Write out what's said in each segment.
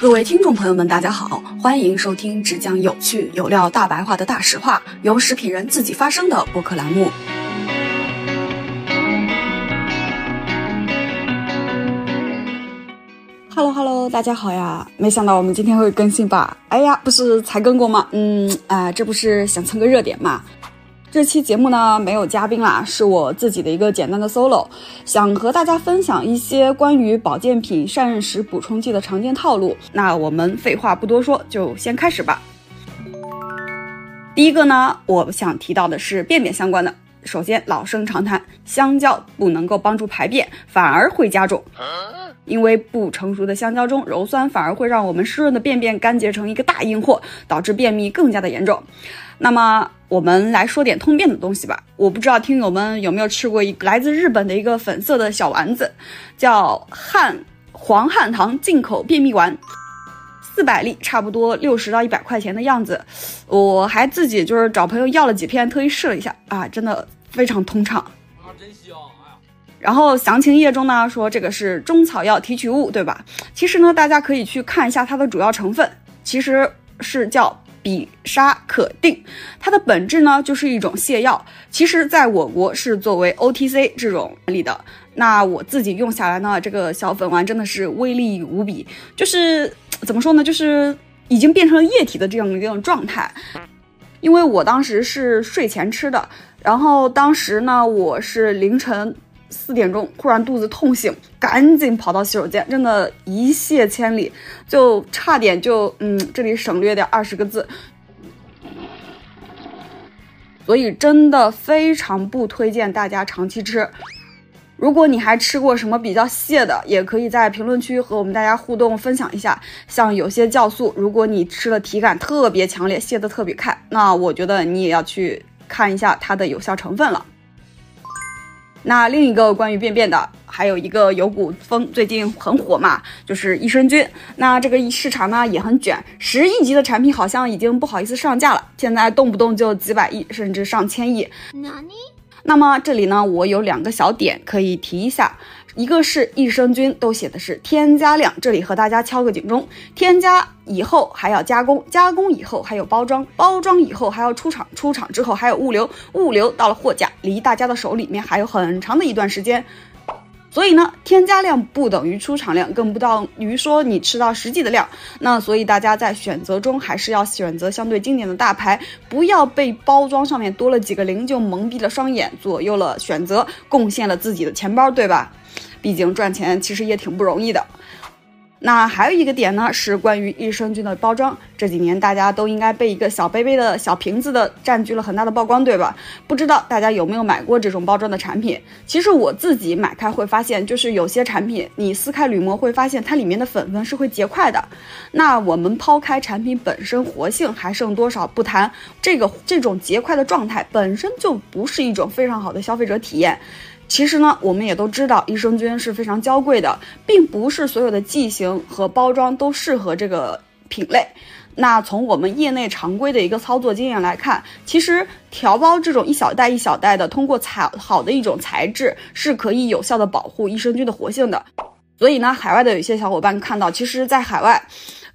各位听众朋友们，大家好，欢迎收听只讲有趣有料、大白话的大实话，由食品人自己发声的播客栏目。Hello Hello，大家好呀！没想到我们今天会更新吧？哎呀，不是才更过吗？嗯，啊，这不是想蹭个热点嘛？这期节目呢没有嘉宾啦，是我自己的一个简单的 solo，想和大家分享一些关于保健品膳食补充剂的常见套路。那我们废话不多说，就先开始吧。第一个呢，我想提到的是便便相关的。首先，老生常谈，香蕉不能够帮助排便，反而会加重，因为不成熟的香蕉中鞣酸反而会让我们湿润的便便干结成一个大硬货，导致便秘更加的严重。那么我们来说点通便的东西吧。我不知道听友们有没有吃过一来自日本的一个粉色的小丸子，叫汉黄汉堂进口便秘丸，四百粒，差不多六十到一百块钱的样子。我还自己就是找朋友要了几片，特意试了一下啊，真的非常通畅啊，真香！哎呀，然后详情页中呢说这个是中草药提取物，对吧？其实呢，大家可以去看一下它的主要成分，其实是叫。比沙可定，它的本质呢就是一种泻药，其实在我国是作为 OTC 这种里的。那我自己用下来呢，这个小粉丸真的是威力无比，就是怎么说呢，就是已经变成了液体的这样一种状态。因为我当时是睡前吃的，然后当时呢我是凌晨。四点钟，忽然肚子痛醒，赶紧跑到洗手间，真的，一泻千里，就差点就，嗯，这里省略掉二十个字。所以真的非常不推荐大家长期吃。如果你还吃过什么比较泻的，也可以在评论区和我们大家互动分享一下。像有些酵素，如果你吃了体感特别强烈，泻的特别快，那我觉得你也要去看一下它的有效成分了。那另一个关于便便的，还有一个有股风，最近很火嘛，就是益生菌。那这个市场呢也很卷，十亿级的产品好像已经不好意思上架了，现在动不动就几百亿，甚至上千亿。那么这里呢，我有两个小点可以提一下。一个是益生菌都写的是添加量，这里和大家敲个警钟，添加以后还要加工，加工以后还有包装，包装以后还要出厂，出厂之后还有物流，物流到了货架，离大家的手里面还有很长的一段时间。所以呢，添加量不等于出厂量，更不等于说你吃到实际的量。那所以大家在选择中还是要选择相对经典的大牌，不要被包装上面多了几个零就蒙蔽了双眼，左右了选择，贡献了自己的钱包，对吧？毕竟赚钱其实也挺不容易的。那还有一个点呢，是关于益生菌的包装。这几年大家都应该被一个小杯杯的小瓶子的占据了很大的曝光，对吧？不知道大家有没有买过这种包装的产品？其实我自己买开会发现，就是有些产品你撕开铝膜会发现它里面的粉粉是会结块的。那我们抛开产品本身活性还剩多少不谈，这个这种结块的状态本身就不是一种非常好的消费者体验。其实呢，我们也都知道，益生菌是非常娇贵的，并不是所有的剂型和包装都适合这个品类。那从我们业内常规的一个操作经验来看，其实调包这种一小袋一小袋的，通过材好的一种材质，是可以有效的保护益生菌的活性的。所以呢，海外的有些小伙伴看到，其实，在海外。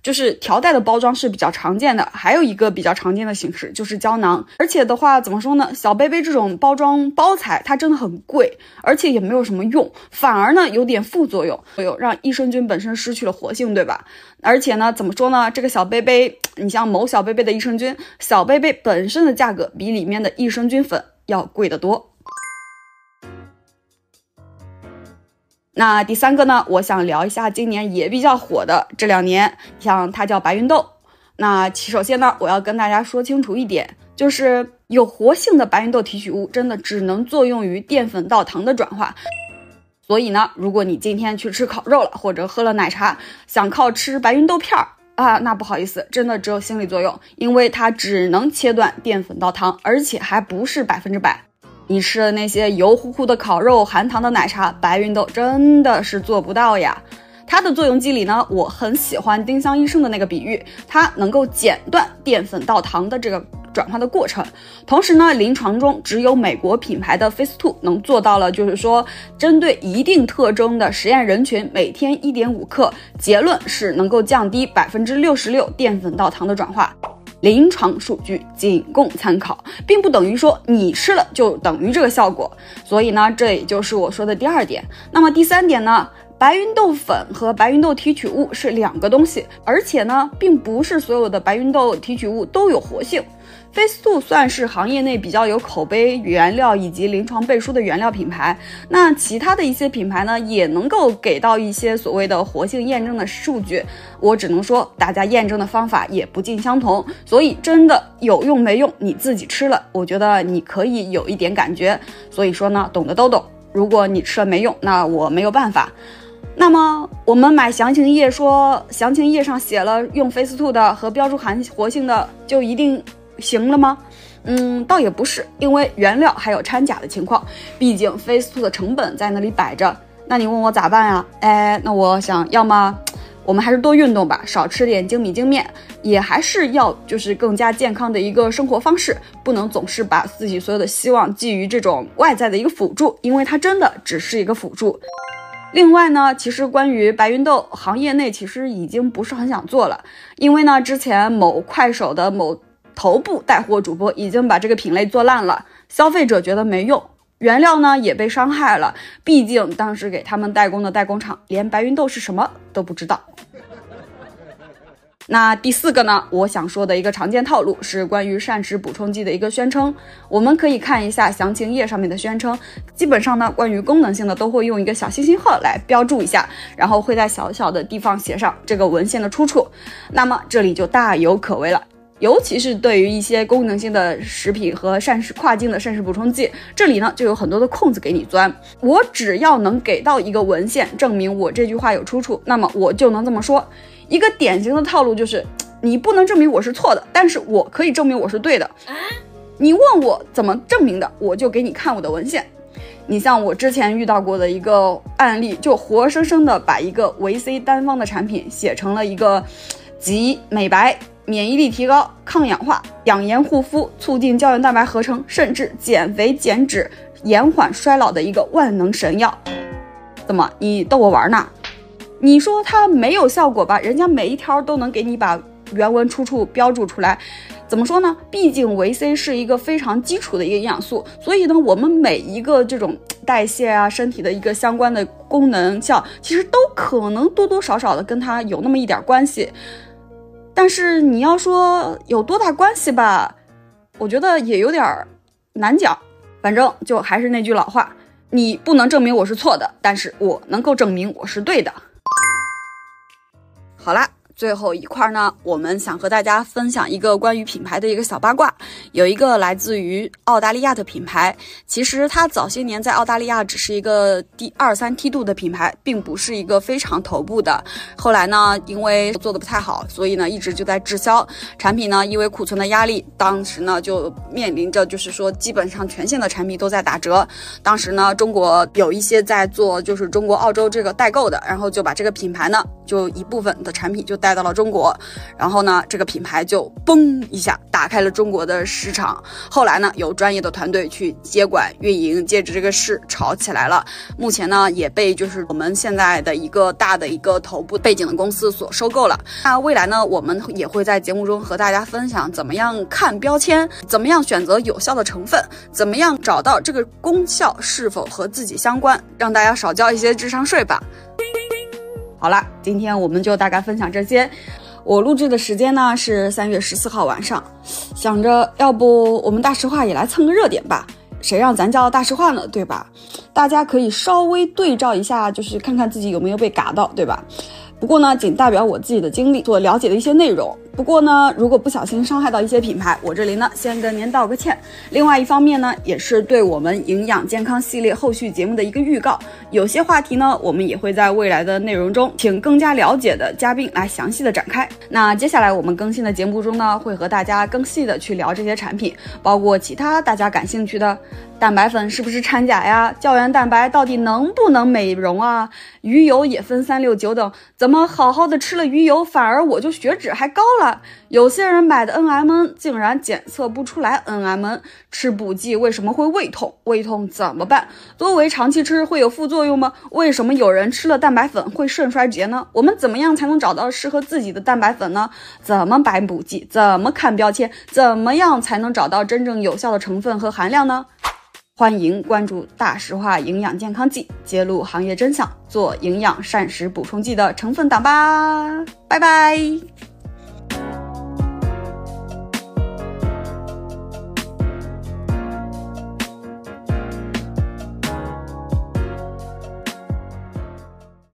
就是条带的包装是比较常见的，还有一个比较常见的形式就是胶囊。而且的话，怎么说呢？小杯杯这种包装包材它真的很贵，而且也没有什么用，反而呢有点副作用，有让益生菌本身失去了活性，对吧？而且呢，怎么说呢？这个小杯杯，你像某小杯杯的益生菌，小杯杯本身的价格比里面的益生菌粉要贵得多。那第三个呢？我想聊一下今年也比较火的这两年，像它叫白芸豆。那首先呢，我要跟大家说清楚一点，就是有活性的白芸豆提取物真的只能作用于淀粉到糖的转化。所以呢，如果你今天去吃烤肉了，或者喝了奶茶，想靠吃白芸豆片儿啊，那不好意思，真的只有心理作用，因为它只能切断淀粉到糖，而且还不是百分之百。你吃的那些油乎乎的烤肉、含糖的奶茶，白芸豆真的是做不到呀。它的作用机理呢，我很喜欢丁香医生的那个比喻，它能够剪断淀粉到糖的这个转化的过程。同时呢，临床中只有美国品牌的 Face Two 能做到了，就是说针对一定特征的实验人群，每天一点五克，结论是能够降低百分之六十六淀粉到糖的转化。临床数据仅供参考，并不等于说你吃了就等于这个效果。所以呢，这也就是我说的第二点。那么第三点呢？白芸豆粉和白芸豆提取物是两个东西，而且呢，并不是所有的白芸豆提取物都有活性。Face Two 算是行业内比较有口碑、原料以及临床背书的原料品牌。那其他的一些品牌呢，也能够给到一些所谓的活性验证的数据。我只能说，大家验证的方法也不尽相同，所以真的有用没用，你自己吃了，我觉得你可以有一点感觉。所以说呢，懂的都懂。如果你吃了没用，那我没有办法。那么我们买详情页说，详情页上写了用 Face Two 的和标注含活性的就一定行了吗？嗯，倒也不是，因为原料还有掺假的情况，毕竟 Face Two 的成本在那里摆着。那你问我咋办呀？哎，那我想要么我们还是多运动吧，少吃点精米精面，也还是要就是更加健康的一个生活方式，不能总是把自己所有的希望寄于这种外在的一个辅助，因为它真的只是一个辅助。另外呢，其实关于白芸豆，行业内其实已经不是很想做了，因为呢，之前某快手的某头部带货主播已经把这个品类做烂了，消费者觉得没用，原料呢也被伤害了，毕竟当时给他们代工的代工厂连白芸豆是什么都不知道。那第四个呢？我想说的一个常见套路是关于膳食补充剂的一个宣称。我们可以看一下详情页上面的宣称，基本上呢，关于功能性的都会用一个小星星号来标注一下，然后会在小小的地方写上这个文献的出处。那么这里就大有可为了，尤其是对于一些功能性的食品和膳食跨境的膳食补充剂，这里呢就有很多的空子给你钻。我只要能给到一个文献证明我这句话有出处，那么我就能这么说。一个典型的套路就是，你不能证明我是错的，但是我可以证明我是对的。你问我怎么证明的，我就给你看我的文献。你像我之前遇到过的一个案例，就活生生的把一个维 C 单方的产品写成了一个 集美白、免疫力提高、抗氧化、养颜护肤、促进胶原蛋白合成，甚至减肥减脂、延缓衰老的一个万能神药。怎么，你逗我玩呢？你说它没有效果吧？人家每一条都能给你把原文出处标注出来，怎么说呢？毕竟维 C 是一个非常基础的一个营养素，所以呢，我们每一个这种代谢啊、身体的一个相关的功能效，其实都可能多多少少的跟它有那么一点关系。但是你要说有多大关系吧，我觉得也有点难讲。反正就还是那句老话，你不能证明我是错的，但是我能够证明我是对的。好了。最后一块呢，我们想和大家分享一个关于品牌的一个小八卦。有一个来自于澳大利亚的品牌，其实它早些年在澳大利亚只是一个第二三梯度的品牌，并不是一个非常头部的。后来呢，因为做的不太好，所以呢一直就在滞销产品呢，因为库存的压力，当时呢就面临着就是说基本上全线的产品都在打折。当时呢，中国有一些在做就是中国澳洲这个代购的，然后就把这个品牌呢就一部分的产品就。带到了中国，然后呢，这个品牌就嘣一下打开了中国的市场。后来呢，有专业的团队去接管运营，接着这个事炒起来了。目前呢，也被就是我们现在的一个大的一个头部背景的公司所收购了。那未来呢，我们也会在节目中和大家分享怎么样看标签，怎么样选择有效的成分，怎么样找到这个功效是否和自己相关，让大家少交一些智商税吧。好啦，今天我们就大概分享这些。我录制的时间呢是三月十四号晚上，想着要不我们大实话也来蹭个热点吧？谁让咱叫大实话呢，对吧？大家可以稍微对照一下，就是看看自己有没有被嘎到，对吧？不过呢，仅代表我自己的经历所了解的一些内容。不过呢，如果不小心伤害到一些品牌，我这里呢先跟您道个歉。另外一方面呢，也是对我们营养健康系列后续节目的一个预告。有些话题呢，我们也会在未来的内容中，请更加了解的嘉宾来详细的展开。那接下来我们更新的节目中呢，会和大家更细的去聊这些产品，包括其他大家感兴趣的。蛋白粉是不是掺假呀？胶原蛋白到底能不能美容啊？鱼油也分三六九等，怎么好好的吃了鱼油，反而我就血脂还高了？有些人买的 N M N 竟然检测不出来 N M N，吃补剂为什么会胃痛？胃痛怎么办？多维长期吃会有副作用吗？为什么有人吃了蛋白粉会肾衰竭呢？我们怎么样才能找到适合自己的蛋白粉呢？怎么买补剂？怎么看标签？怎么样才能找到真正有效的成分和含量呢？欢迎关注大实话营养健康剂，揭露行业真相，做营养膳食补充剂的成分党吧！拜拜。